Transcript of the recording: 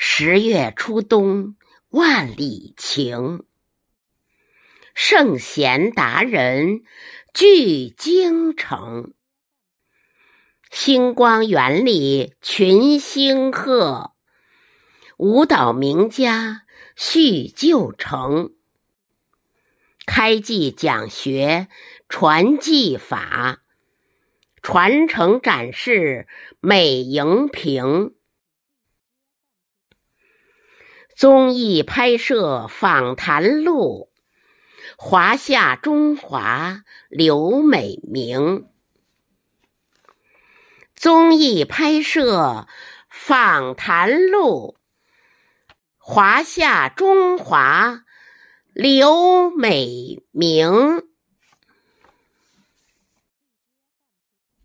十月初冬，万里晴。圣贤达人聚京城，星光园里群星贺，舞蹈名家叙旧城。开季讲学传技法，传承展示美荧屏。综艺拍摄访谈录。华夏中华刘美明，综艺拍摄访谈录。华夏中华刘美明。